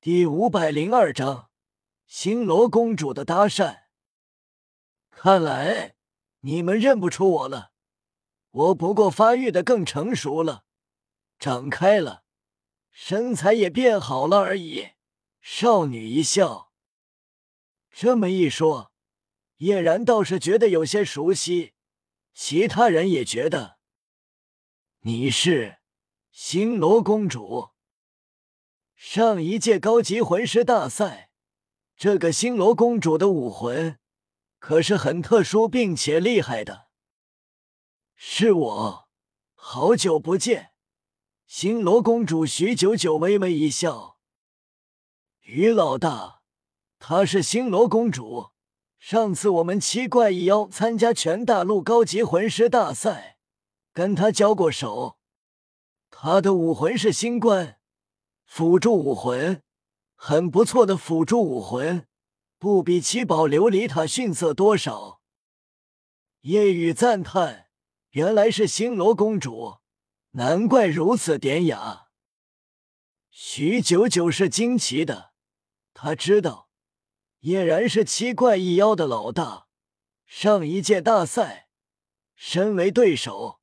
第五百零二章，星罗公主的搭讪。看来你们认不出我了，我不过发育的更成熟了，长开了，身材也变好了而已。少女一笑，这么一说，叶然倒是觉得有些熟悉，其他人也觉得你是星罗公主。上一届高级魂师大赛，这个星罗公主的武魂可是很特殊并且厉害的。是我，好久不见。星罗公主徐久久微微一笑。于老大，她是星罗公主。上次我们七怪一妖参加全大陆高级魂师大赛，跟她交过手。她的武魂是星冠。辅助武魂，很不错的辅助武魂，不比七宝琉璃塔逊色多少。夜雨赞叹：“原来是星罗公主，难怪如此典雅。”徐九九是惊奇的，他知道叶然是七怪一妖的老大，上一届大赛，身为对手，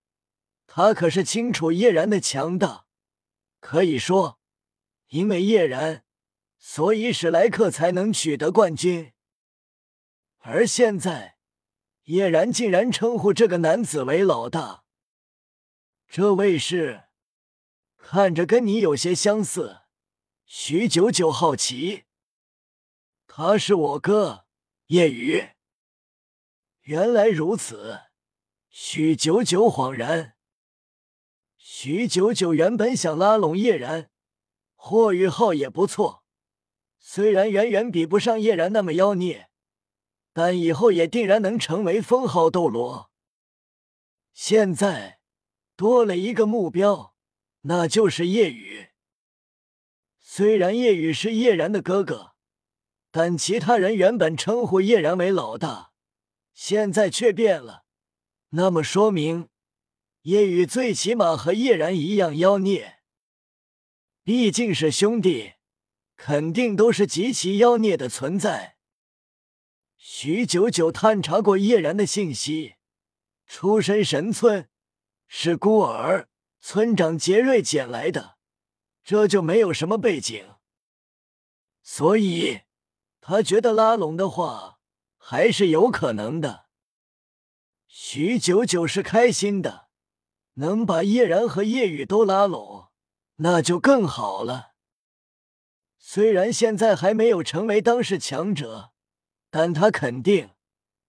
他可是清楚叶然的强大，可以说。因为叶然，所以史莱克才能取得冠军。而现在，叶然竟然称呼这个男子为老大。这位是，看着跟你有些相似。徐九九好奇，他是我哥叶雨。原来如此，徐九九恍然。徐九九原本想拉拢叶然。霍雨浩也不错，虽然远远比不上叶然那么妖孽，但以后也定然能成为封号斗罗。现在多了一个目标，那就是叶雨。虽然叶雨是叶然的哥哥，但其他人原本称呼叶然为老大，现在却变了。那么说明叶雨最起码和叶然一样妖孽。毕竟是兄弟，肯定都是极其妖孽的存在。徐九九探查过叶然的信息，出身神村，是孤儿，村长杰瑞捡来的，这就没有什么背景。所以他觉得拉拢的话还是有可能的。徐九九是开心的，能把叶然和叶雨都拉拢。那就更好了。虽然现在还没有成为当世强者，但他肯定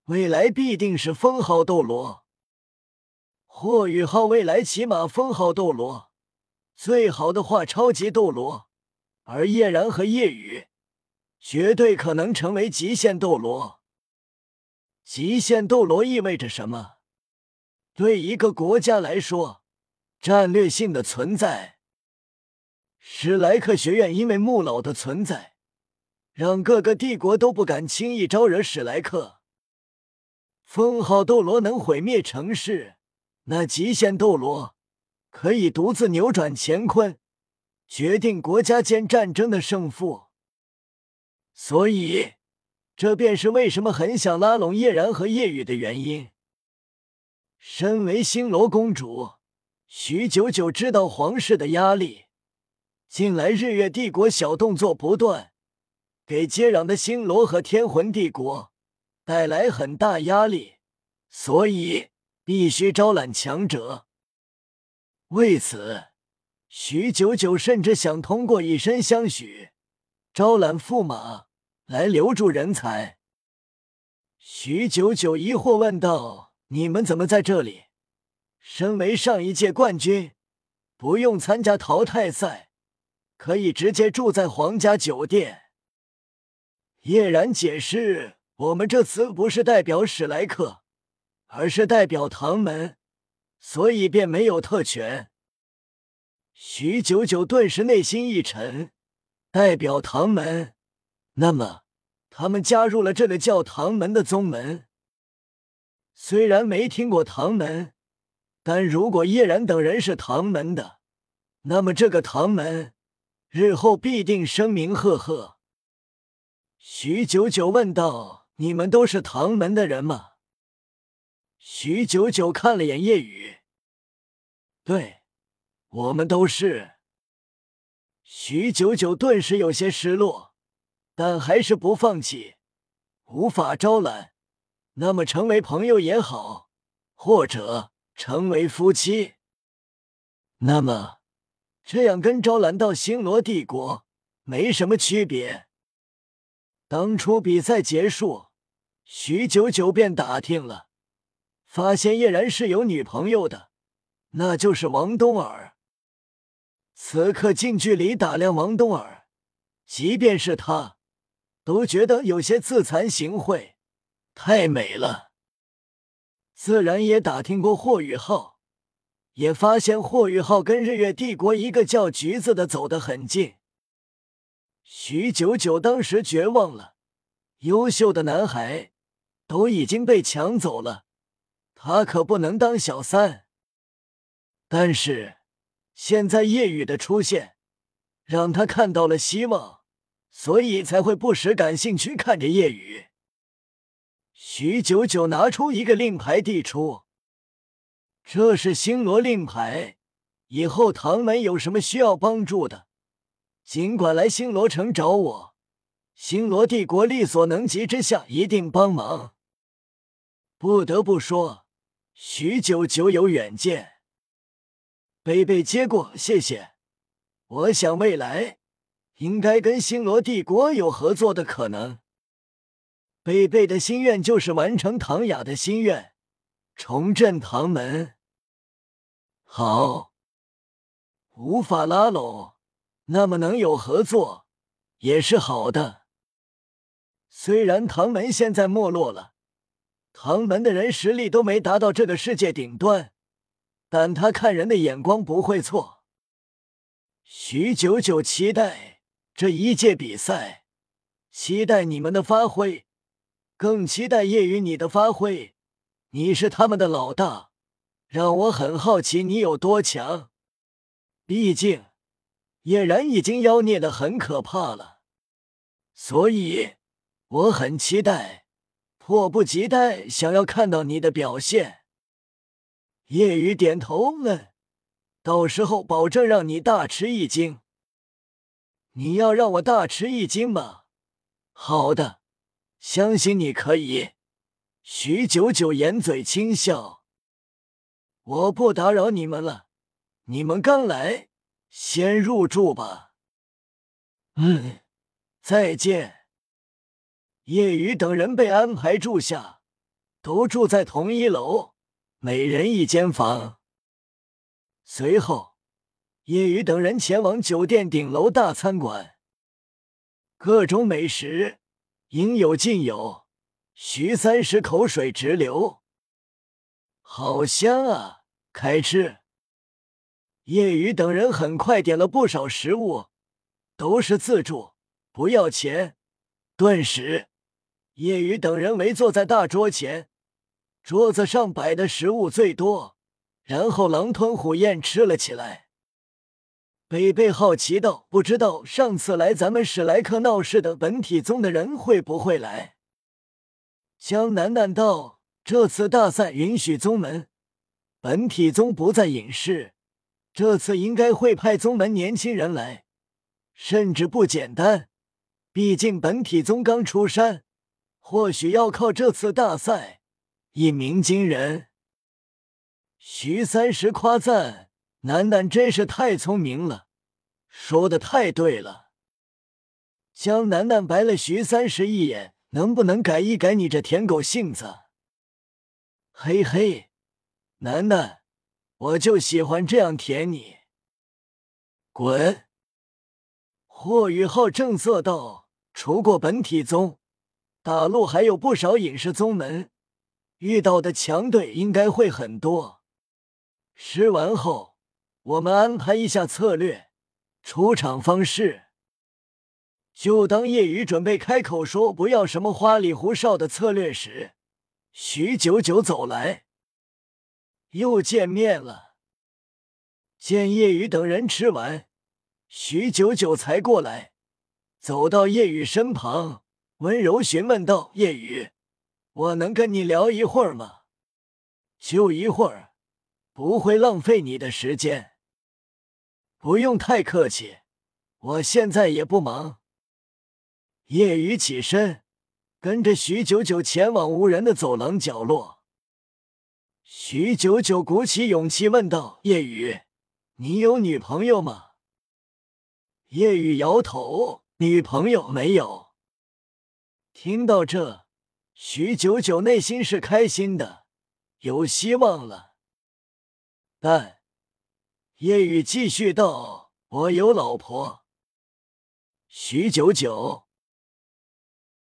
未来必定是封号斗罗。霍雨浩未来起码封号斗罗，最好的话超级斗罗，而叶然和叶雨绝对可能成为极限斗罗。极限斗罗意味着什么？对一个国家来说，战略性的存在。史莱克学院因为穆老的存在，让各个帝国都不敢轻易招惹史莱克。封号斗罗能毁灭城市，那极限斗罗可以独自扭转乾坤，决定国家间战争的胜负。所以，这便是为什么很想拉拢叶然和叶雨的原因。身为星罗公主，徐九九知道皇室的压力。近来日月帝国小动作不断，给接壤的星罗和天魂帝国带来很大压力，所以必须招揽强者。为此，徐九九甚至想通过以身相许，招揽驸马来留住人才。徐九九疑惑问道：“你们怎么在这里？身为上一届冠军，不用参加淘汰赛？”可以直接住在皇家酒店。叶然解释：“我们这次不是代表史莱克，而是代表唐门，所以便没有特权。”徐九九顿时内心一沉，代表唐门，那么他们加入了这个叫唐门的宗门。虽然没听过唐门，但如果叶然等人是唐门的，那么这个唐门。日后必定声名赫赫。徐九九问道：“你们都是唐门的人吗？”徐九九看了眼夜雨，对，我们都是。徐九九顿时有些失落，但还是不放弃。无法招揽，那么成为朋友也好，或者成为夫妻。那么，这样跟招揽到星罗帝国没什么区别。当初比赛结束，徐九九便打听了，发现叶然是有女朋友的，那就是王冬儿。此刻近距离打量王冬儿，即便是他。都觉得有些自惭形秽，太美了。自然也打听过霍雨浩，也发现霍雨浩跟日月帝国一个叫橘子的走得很近。徐九九当时绝望了，优秀的男孩都已经被抢走了，他可不能当小三。但是现在夜雨的出现，让他看到了希望。所以才会不时感兴趣看着夜雨。徐九九拿出一个令牌递出，这是星罗令牌，以后唐门有什么需要帮助的，尽管来星罗城找我，星罗帝国力所能及之下一定帮忙。不得不说，许九九有远见。贝贝接过，谢谢。我想未来。应该跟星罗帝国有合作的可能。贝贝的心愿就是完成唐雅的心愿，重振唐门。好，无法拉拢，那么能有合作也是好的。虽然唐门现在没落了，唐门的人实力都没达到这个世界顶端，但他看人的眼光不会错。徐九九期待。这一届比赛，期待你们的发挥，更期待叶雨你的发挥。你是他们的老大，让我很好奇你有多强。毕竟叶然已经妖孽的很可怕了，所以我很期待，迫不及待想要看到你的表现。叶雨点头问：“到时候保证让你大吃一惊。”你要让我大吃一惊吗？好的，相信你可以。徐九九掩嘴轻笑。我不打扰你们了，你们刚来，先入住吧。嗯，再见。叶雨等人被安排住下，都住在同一楼，每人一间房。随后。叶雨等人前往酒店顶楼大餐馆，各种美食应有尽有。徐三石口水直流，好香啊！开吃。叶雨等人很快点了不少食物，都是自助，不要钱。顿时，叶雨等人围坐在大桌前，桌子上摆的食物最多，然后狼吞虎咽吃了起来。贝贝好奇道：“不知道上次来咱们史莱克闹事的本体宗的人会不会来？”江楠楠道：“这次大赛允许宗门，本体宗不再隐世，这次应该会派宗门年轻人来，甚至不简单。毕竟本体宗刚出山，或许要靠这次大赛一鸣惊人。”徐三石夸赞。楠楠真是太聪明了，说的太对了。江楠楠白了徐三石一眼，能不能改一改你这舔狗性子？嘿嘿，楠楠，我就喜欢这样舔你。滚！霍雨浩正色道：“除过本体宗，大陆还有不少隐世宗门，遇到的强队应该会很多。吃完后。”我们安排一下策略，出场方式。就当叶雨准备开口说不要什么花里胡哨的策略时，徐九九走来，又见面了。见叶雨等人吃完，徐九九才过来，走到叶雨身旁，温柔询问道：“叶雨，我能跟你聊一会儿吗？就一会儿，不会浪费你的时间。不用太客气，我现在也不忙。”叶雨起身，跟着徐九九前往无人的走廊角落。徐九九鼓起勇气问道：“叶雨，你有女朋友吗？”叶雨摇头：“女朋友没有。”听到这，徐九九内心是开心的，有希望了。但叶雨继续道：“我有老婆。”徐九九。